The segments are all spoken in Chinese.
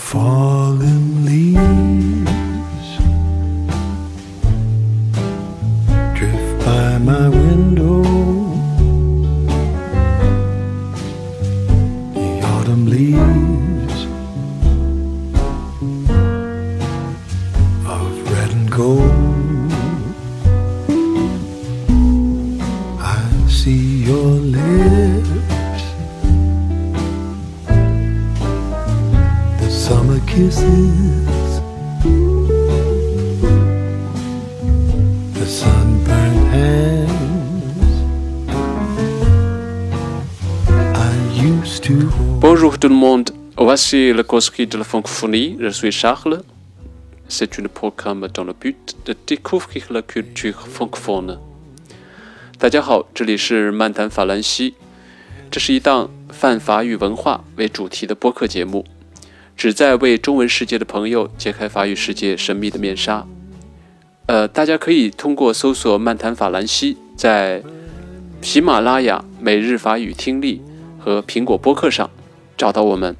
falling. Voici le Koski de la francophonie, je suis Charles. C'est un programme dans le but de découvrir la culture francophone. 大家好，这里是漫谈法兰西，这是一档泛法语文化为主题的播客节目，旨在为中文世界的朋友揭开法语世界神秘的面纱。呃，大家可以通过搜索“漫谈法兰西”在喜马拉雅、每日法语听力和苹果播客上找到我们。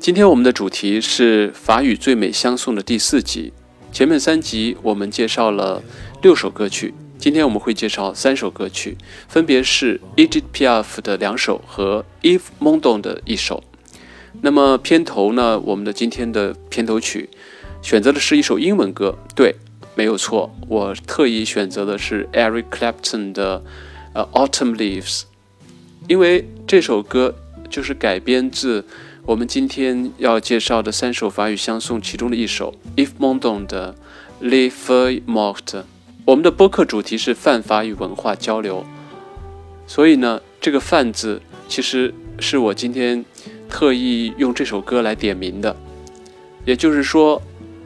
今天我们的主题是法语最美相送的第四集。前面三集我们介绍了六首歌曲，今天我们会介绍三首歌曲，分别是 Egypt Piaf 的两首和 Yves Montand 的一首。那么片头呢，我们的今天的片头曲选择的是一首英文歌，对，没有错，我特意选择的是 Eric Clapton 的呃 Autumn Leaves，因为这首歌就是改编自我们今天要介绍的三首法语相送其中的一首 Ifmondon 的 Le Feu Mort。我们的播客主题是泛法语文化交流，所以呢，这个“泛”字其实是我今天特意用这首歌来点名的。也就是说，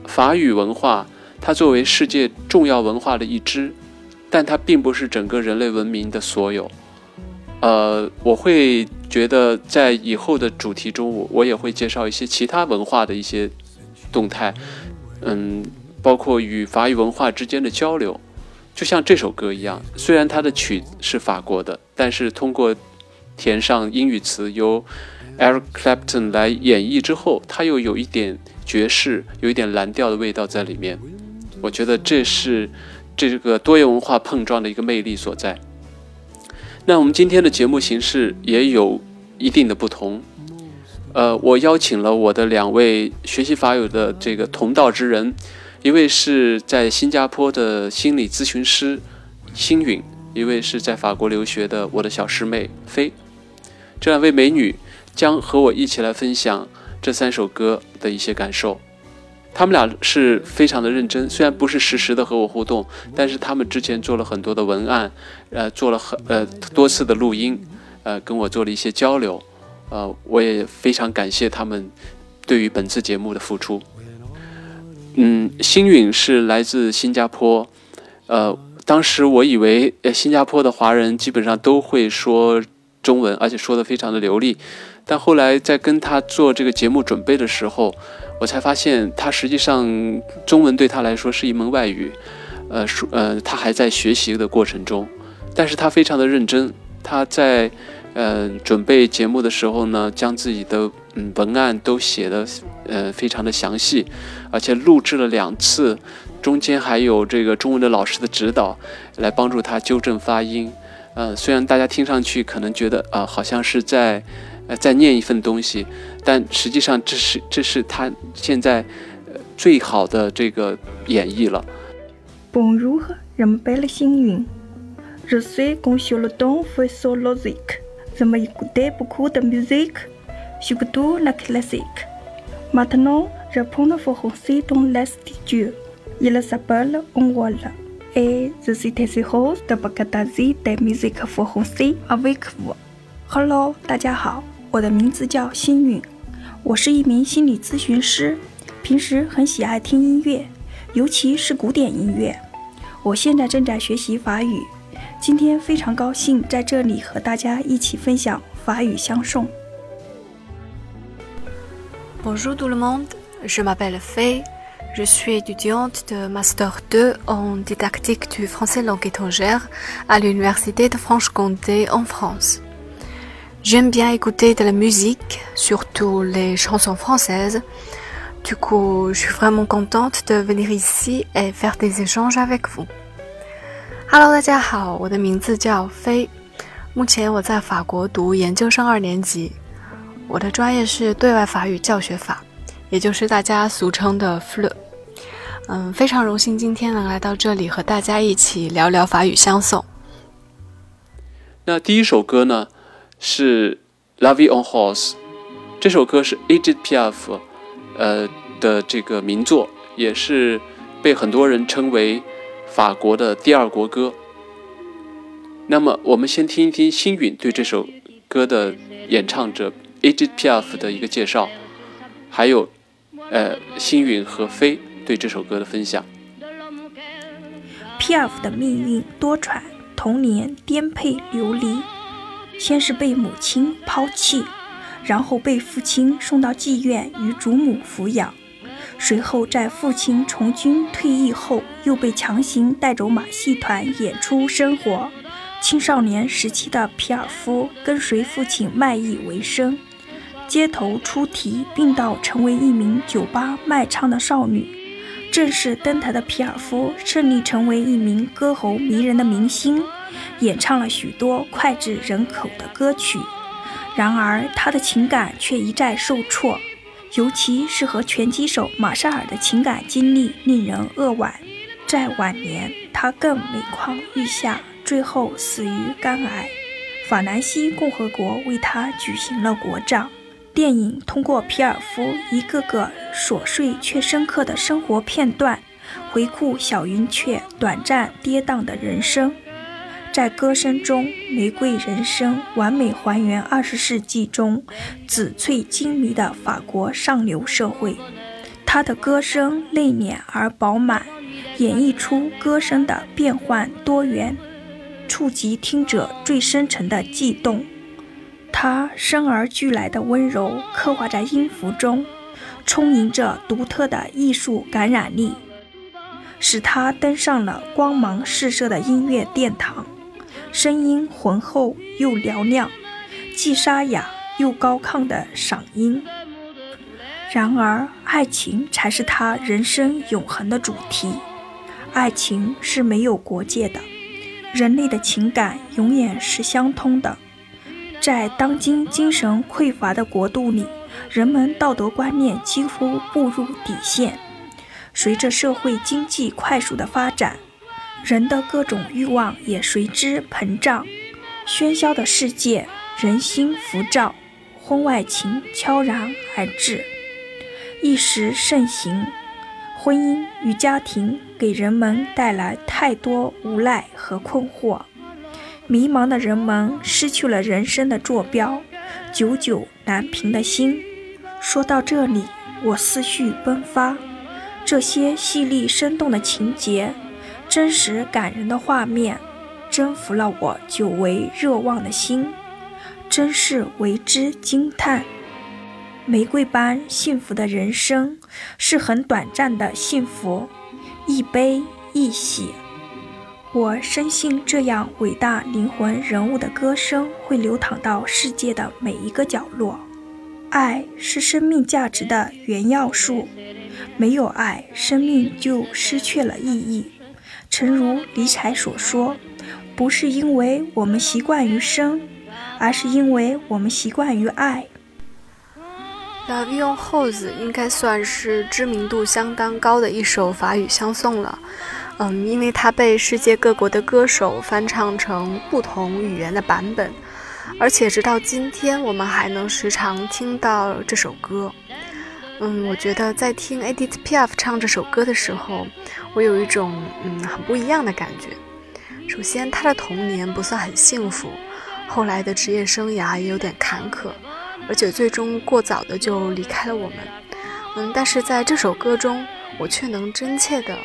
法语文化它作为世界重要文化的一支，但它并不是整个人类文明的所有。呃，我会觉得在以后的主题中，我我也会介绍一些其他文化的一些动态，嗯，包括与法语文化之间的交流。就像这首歌一样，虽然它的曲是法国的，但是通过填上英语词由 Eric Clapton 来演绎之后，它又有一点爵士，有一点蓝调的味道在里面。我觉得这是这个多元文化碰撞的一个魅力所在。那我们今天的节目形式也有一定的不同。呃，我邀请了我的两位学习法语的这个同道之人，一位是在新加坡的心理咨询师星允，一位是在法国留学的我的小师妹飞。这两位美女将和我一起来分享这三首歌的一些感受。他们俩是非常的认真，虽然不是实时的和我互动，但是他们之前做了很多的文案，呃，做了很呃多次的录音，呃，跟我做了一些交流，呃，我也非常感谢他们对于本次节目的付出。嗯，星允是来自新加坡，呃，当时我以为呃新加坡的华人基本上都会说中文，而且说的非常的流利，但后来在跟他做这个节目准备的时候。我才发现，他实际上中文对他来说是一门外语，呃，说呃，他还在学习的过程中，但是他非常的认真。他在呃准备节目的时候呢，将自己的嗯文案都写的呃非常的详细，而且录制了两次，中间还有这个中文的老师的指导来帮助他纠正发音。呃，虽然大家听上去可能觉得啊，好像是在。呃，再念一份东西，但实际上这是这是他现在，呃，最好的这个演绎了。无如何，人们变幸运。我总共学了懂 philosophy，怎么一个不酷的 music，学得多那 classic。maintenant，的佛红色的 last 第九，伊拉是把了，我了，诶，这是太最好，的把个大嘴的 music 佛红色 awake。Hello，大家好。我的名字叫星允，我是一名心理咨询师，平时很喜爱听音乐，尤其是古典音乐。我现在正在学习法语，今天非常高兴在这里和大家一起分享法语相送。Bonjour tout le monde, je m'appelle Fay, je suis étudiante de Master 2 en didactique du français langue étrangère à l'Université de Franche-Comté en France. J'aime bien écouter de la musique, surtout les chansons françaises. Du coup, je suis vraiment contente de venir ici et faire des échanges avec vous. Hello，大家好，我的名字叫飞，目前我在法国读研究生二年级，我的专业是对外法语教学法，也就是大家俗称的 FLE。嗯，非常荣幸今天能来到这里和大家一起聊聊法语相送。那第一首歌呢是《La Vie en Rose》，这首歌是 AGIPF 呃的这个名作，也是被很多人称为法国的第二国歌。那么我们先听一听星允对这首歌的演唱者 AGIPF 的一个介绍，还有呃星允和飞对这首歌的分享。P.F. 的命运多舛，童年颠沛流离，先是被母亲抛弃，然后被父亲送到妓院与祖母抚养，随后在父亲从军退役后，又被强行带走马戏团演出生活。青少年时期的皮尔夫跟随父亲卖艺为生，街头出题，并到成为一名酒吧卖唱的少女。正式登台的皮尔夫顺利成为一名歌喉迷人的明星，演唱了许多脍炙人口的歌曲。然而，他的情感却一再受挫，尤其是和拳击手马沙尔的情感经历令人扼腕。在晚年，他更每况愈下，最后死于肝癌。法兰西共和国为他举行了国葬。电影通过皮尔夫一个个琐碎却深刻的生活片段，回顾小云雀短暂跌宕的人生。在歌声中，玫瑰人生完美还原二十世纪中紫翠金迷的法国上流社会。她的歌声内敛而饱满，演绎出歌声的变幻多元，触及听者最深沉的悸动。它生而俱来的温柔刻画在音符中，充盈着独特的艺术感染力，使它登上了光芒四射的音乐殿堂。声音浑厚又嘹亮，既沙哑又高亢的嗓音。然而，爱情才是他人生永恒的主题。爱情是没有国界的，人类的情感永远是相通的。在当今精神匮乏的国度里，人们道德观念几乎步入底线。随着社会经济快速的发展，人的各种欲望也随之膨胀。喧嚣的世界，人心浮躁，婚外情悄然而至，一时盛行。婚姻与家庭给人们带来太多无奈和困惑。迷茫的人们失去了人生的坐标，久久难平的心。说到这里，我思绪迸发。这些细腻生动的情节，真实感人的画面，征服了我久违热望的心，真是为之惊叹。玫瑰般幸福的人生，是很短暂的幸福，一悲一喜。我深信，这样伟大灵魂人物的歌声会流淌到世界的每一个角落。爱是生命价值的原要素，没有爱，生命就失去了意义。诚如李彩所说：“不是因为我们习惯于生，而是因为我们习惯于爱。” La Vie en Rose 应该算是知名度相当高的一首法语相送了。嗯，因为它被世界各国的歌手翻唱成不同语言的版本，而且直到今天，我们还能时常听到这首歌。嗯，我觉得在听 Edith Piaf 唱这首歌的时候，我有一种嗯很不一样的感觉。首先，她的童年不算很幸福，后来的职业生涯也有点坎坷，而且最终过早的就离开了我们。嗯，但是在这首歌中，我却能真切的。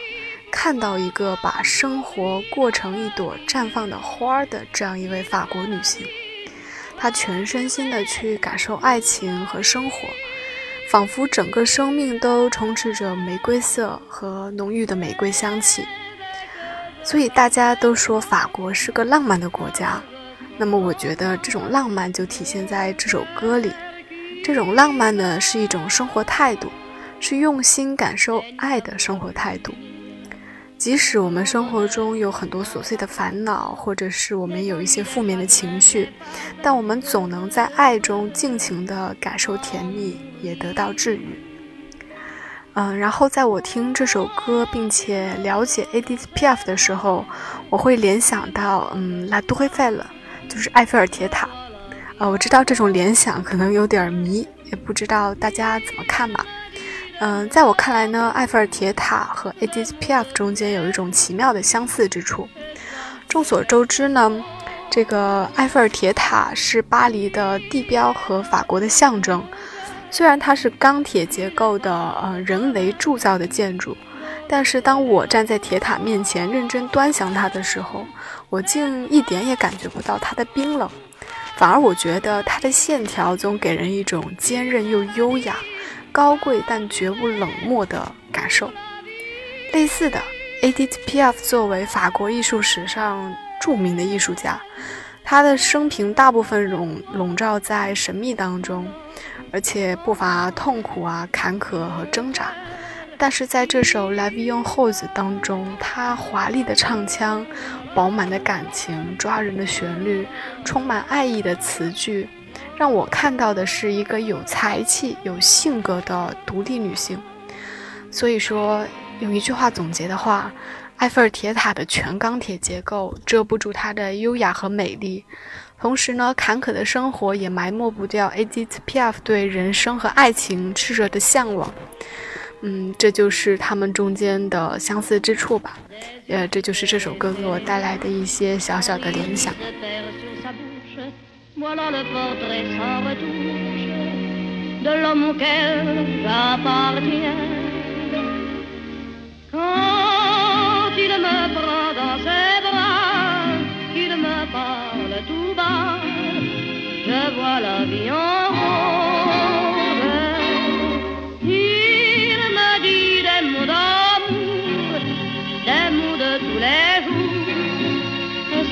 看到一个把生活过成一朵绽放的花儿的这样一位法国女性，她全身心的去感受爱情和生活，仿佛整个生命都充斥着玫瑰色和浓郁的玫瑰香气。所以大家都说法国是个浪漫的国家，那么我觉得这种浪漫就体现在这首歌里。这种浪漫呢，是一种生活态度，是用心感受爱的生活态度。即使我们生活中有很多琐碎的烦恼，或者是我们有一些负面的情绪，但我们总能在爱中尽情地感受甜蜜，也得到治愈。嗯，然后在我听这首歌并且了解 Edith Piaf 的时候，我会联想到，嗯，La Tour Eiffel，就是埃菲尔铁塔。呃，我知道这种联想可能有点迷，也不知道大家怎么看吧。嗯，在我看来呢，埃菲尔铁塔和 Edith P F 中间有一种奇妙的相似之处。众所周知呢，这个埃菲尔铁塔是巴黎的地标和法国的象征。虽然它是钢铁结构的呃人为铸造的建筑，但是当我站在铁塔面前认真端详它的时候，我竟一点也感觉不到它的冰冷，反而我觉得它的线条总给人一种坚韧又优雅。高贵但绝不冷漠的感受。类似的，Edith Piaf 作为法国艺术史上著名的艺术家，他的生平大部分笼笼罩在神秘当中，而且不乏痛苦啊、坎坷和挣扎。但是在这首《La Vie en Rose》当中，他华丽的唱腔、饱满的感情、抓人的旋律、充满爱意的词句。让我看到的是一个有才气、有性格的独立女性。所以说，用一句话总结的话，埃菲尔铁塔的全钢铁结构遮不住它的优雅和美丽，同时呢，坎坷的生活也埋没不掉 a d t p f 对人生和爱情炽热的向往。嗯，这就是他们中间的相似之处吧。呃，这就是这首歌给我带来的一些小小的联想。Voilà le portrait sans retouche de l'homme auquel j'appartiens. Quand il me prend dans ses bras, qu'il me parle tout bas, je vois la vie en rose. Il me dit des mots d'amour, des mots de tous les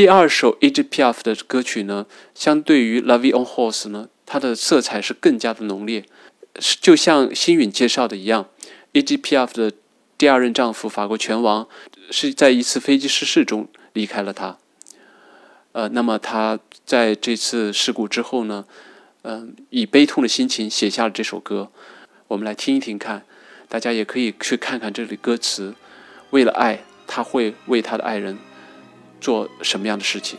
第二首 e g p f 的歌曲呢，相对于《La Vie en Rose》呢，它的色彩是更加的浓烈，就像星允介绍的一样 e g p f 的第二任丈夫法国拳王是在一次飞机失事中离开了他。呃，那么他在这次事故之后呢，嗯，以悲痛的心情写下了这首歌。我们来听一听看，大家也可以去看看这里歌词。为了爱，他会为他的爱人做什么样的事情？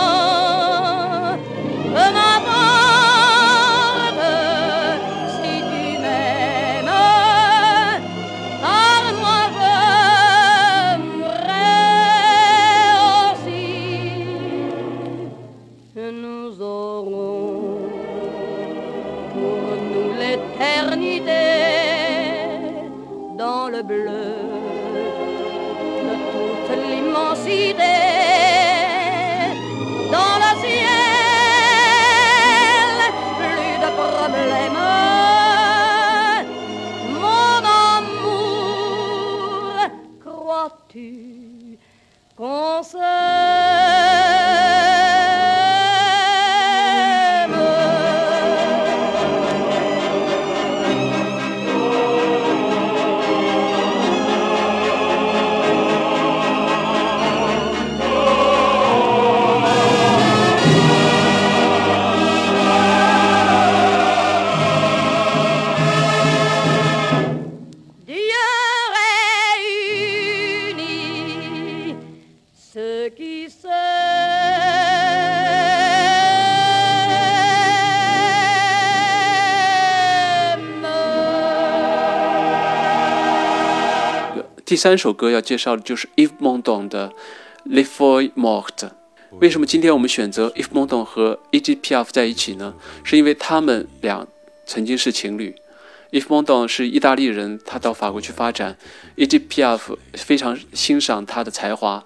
第三首歌要介绍的就是 If Mondon 的《Les Feuilles Mortes》。为什么今天我们选择 If Mondon 和 EGPF 在一起呢？是因为他们俩曾经是情侣。If Mondon 是意大利人，他到法国去发展。EGPF 非常欣赏他的才华，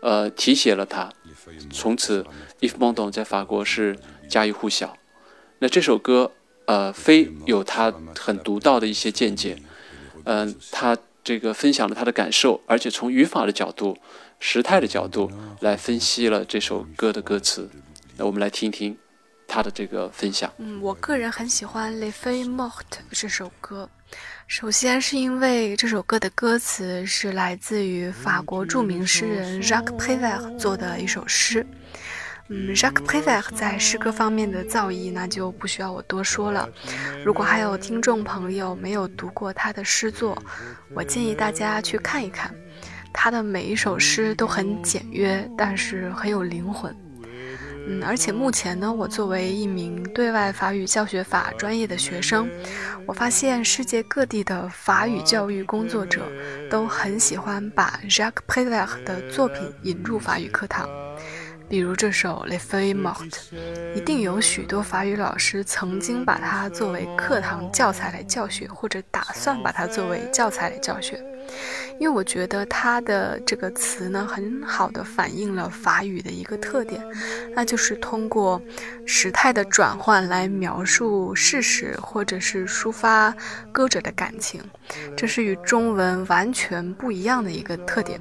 呃，提携了他。从此，If Mondon 在法国是家喻户晓。那这首歌，呃，非有他很独到的一些见解，嗯、他这个分享了他的感受，而且从语法的角度、时态的角度来分析了这首歌的歌词。那我们来听一听他的这个分享。嗯，我个人很喜欢《Les Feuilles Mortes》这首歌。首先是因为这首歌的歌词是来自于法国著名诗人 Jacques Prévert 做的一首诗。嗯，Jacques Prévert 在诗歌方面的造诣，那就不需要我多说了。如果还有听众朋友没有读过他的诗作，我建议大家去看一看。他的每一首诗都很简约，但是很有灵魂。嗯，而且目前呢，我作为一名对外法语教学法专业的学生，我发现世界各地的法语教育工作者都很喜欢把 Jacques Prévert 的作品引入法语课堂。比如这首《Les Feuilles Mortes》，一定有许多法语老师曾经把它作为课堂教材来教学，或者打算把它作为教材来教学。因为我觉得它的这个词呢，很好的反映了法语的一个特点，那就是通过时态的转换来描述事实，或者是抒发歌者的感情，这是与中文完全不一样的一个特点。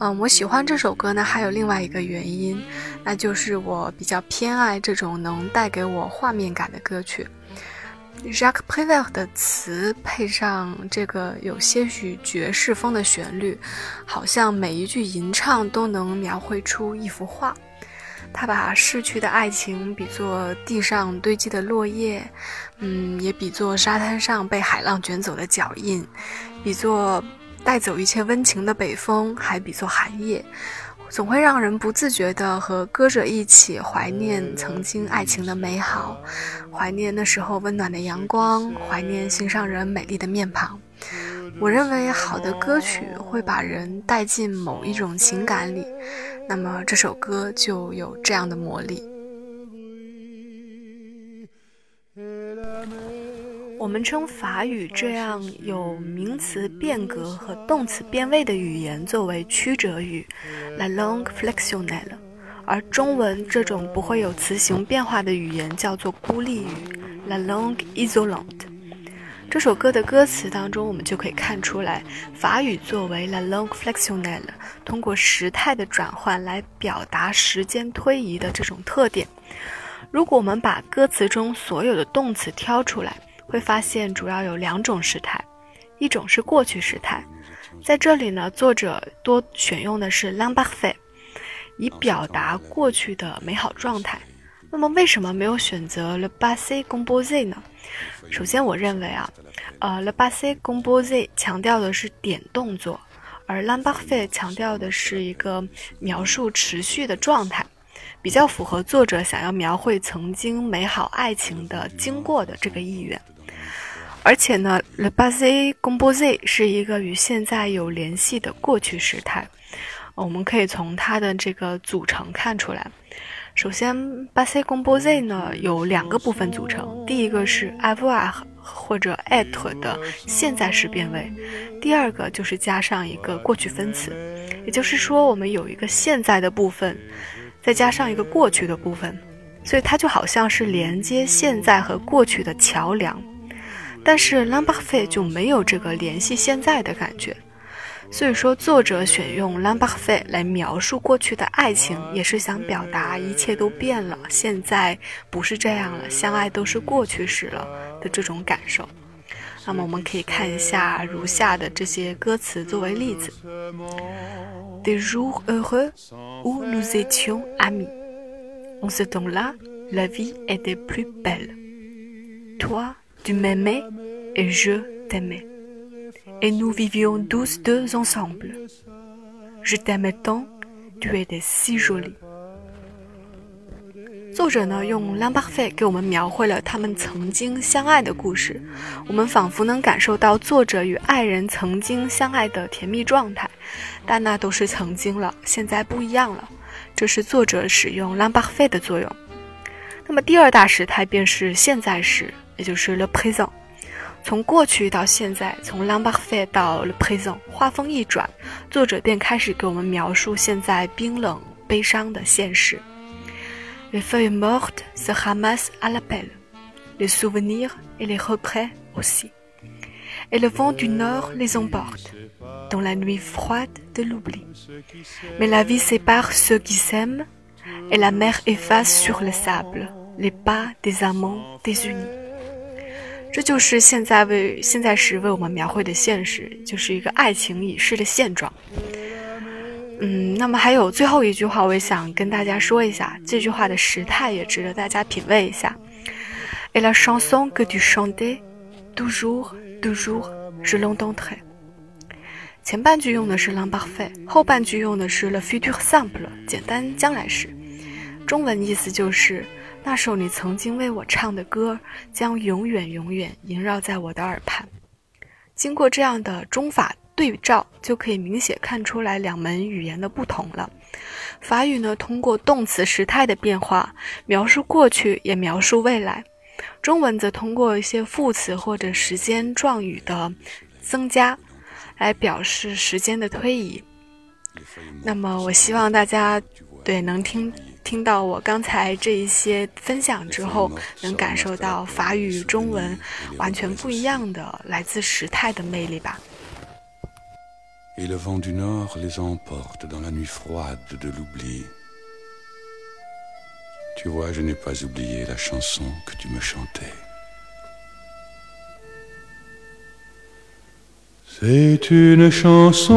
嗯，我喜欢这首歌呢，还有另外一个原因，那就是我比较偏爱这种能带给我画面感的歌曲。Jacques Prévert 的词配上这个有些许爵士风的旋律，好像每一句吟唱都能描绘出一幅画。他把逝去的爱情比作地上堆积的落叶，嗯，也比作沙滩上被海浪卷走的脚印，比作带走一切温情的北风，还比作寒夜。总会让人不自觉地和歌者一起怀念曾经爱情的美好，怀念那时候温暖的阳光，怀念心上人美丽的面庞。我认为好的歌曲会把人带进某一种情感里，那么这首歌就有这样的魔力。我们称法语这样有名词变革和动词变位的语言作为曲折语，la langue flexionnelle，而中文这种不会有词形变化的语言叫做孤立语，la langue isolante。这首歌的歌词当中，我们就可以看出来，法语作为 la langue flexionnelle，通过时态的转换来表达时间推移的这种特点。如果我们把歌词中所有的动词挑出来，会发现主要有两种时态，一种是过去时态，在这里呢，作者多选用的是 l'imparfait，以表达过去的美好状态。那么为什么没有选择 le passé composé 呢？首先，我认为啊，呃，le passé composé 强调的是点动作，而 l'imparfait 强调的是一个描述持续的状态。比较符合作者想要描绘曾经美好爱情的经过的这个意愿，而且呢，le passé composé 是一个与现在有联系的过去时态，我们可以从它的这个组成看出来。首先，passé composé 呢有两个部分组成，第一个是 avoir 或者 être 的现在时变位，第二个就是加上一个过去分词，也就是说，我们有一个现在的部分。再加上一个过去的部分，所以它就好像是连接现在和过去的桥梁。但是，languefe 就没有这个联系现在的感觉，所以说作者选用 languefe 来描述过去的爱情，也是想表达一切都变了，现在不是这样了，相爱都是过去式了的这种感受。那么，我们可以看一下如下的这些歌词作为例子：De jour, heure, où nous étions amis, en ce temps-là, la vie était plus belle. Toi. Tu m'aimais et je t'aimais. Et nous vivions tous deux ensemble. Je t'aimais tant, tu étais si jolie. 作者呢用 l a m b a r f e 给我们描绘了他们曾经相爱的故事，我们仿佛能感受到作者与爱人曾经相爱的甜蜜状态，但那都是曾经了，现在不一样了。这是作者使用 l a m b a r f e 的作用。那么第二大时态便是现在时，也就是 le présent。从过去到现在，从 l a m b a r f e 到 le présent，画风一转，作者便开始给我们描述现在冰冷悲伤的现实。Les feuilles mortes se ramassent à la pelle, les souvenirs et les regrets aussi. Et le vent du nord les emporte, dans la nuit froide de l'oubli. Mais la vie sépare ceux qui s'aiment, et la mer efface sur le sable les pas des amants désunis. 这就是现在为现在时为我们描绘的现实，就是一个爱情已逝的现状。嗯，那么还有最后一句话，我也想跟大家说一下。这句话的时态也值得大家品味一下。Et la chanson que tu chantais toujours, toujours, je l'entendrai。前半句用的是 l'imparfait，后半句用的是 le futur simple，简单将来时。中文意思就是那首你曾经为我唱的歌，将永远永远萦绕在我的耳畔。经过这样的中法。对照，就可以明显看出来两门语言的不同了。法语呢，通过动词时态的变化，描述过去，也描述未来；中文则通过一些副词或者时间状语的增加，来表示时间的推移。那么，我希望大家对能听听到我刚才这一些分享之后，能感受到法语与中文完全不一样的来自时态的魅力吧。Et le vent du nord les emporte dans la nuit froide de l'oubli. Tu vois, je n'ai pas oublié la chanson que tu me chantais. C'est une chanson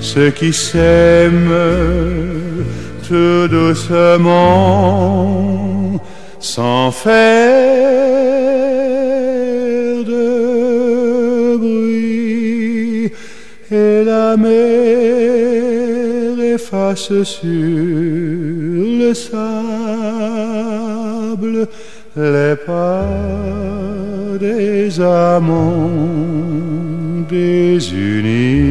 ceux qui s'aiment tout doucement, sans faire de bruit. Et la mer efface sur le sable les pas des amants désunis.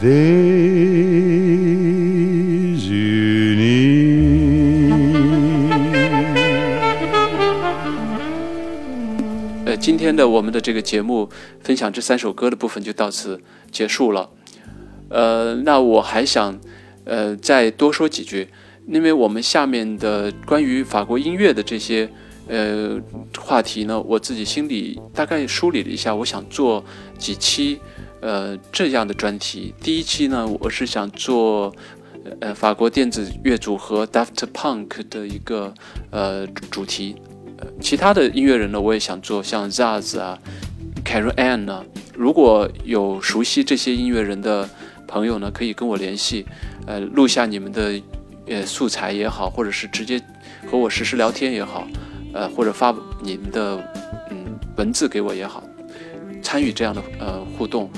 呃，今天的我们的这个节目分享这三首歌的部分就到此结束了。呃，那我还想呃再多说几句，因为我们下面的关于法国音乐的这些呃话题呢，我自己心里大概梳理了一下，我想做几期呃这样的专题。第一期呢，我是想做呃法国电子乐组合 Daft Punk 的一个呃主题。呃，其他的音乐人呢，我也想做，像 Zaz 啊、Karen Ann 呢。如果有熟悉这些音乐人的朋友呢，可以跟我联系，呃，录下你们的呃素材也好，或者是直接和我实时聊天也好，呃，或者发你们的嗯文字给我也好，参与这样的呃互动，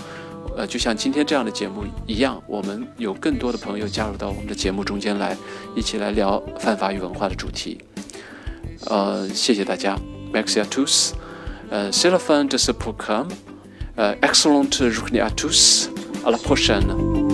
呃，就像今天这样的节目一样，我们有更多的朋友加入到我们的节目中间来，一起来聊泛法语文化的主题。呃，谢谢大家，Merci à tous，呃，cela fin de ce programme，呃，excellente journée à tous，à la prochaine。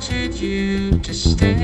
Wanted you to stay.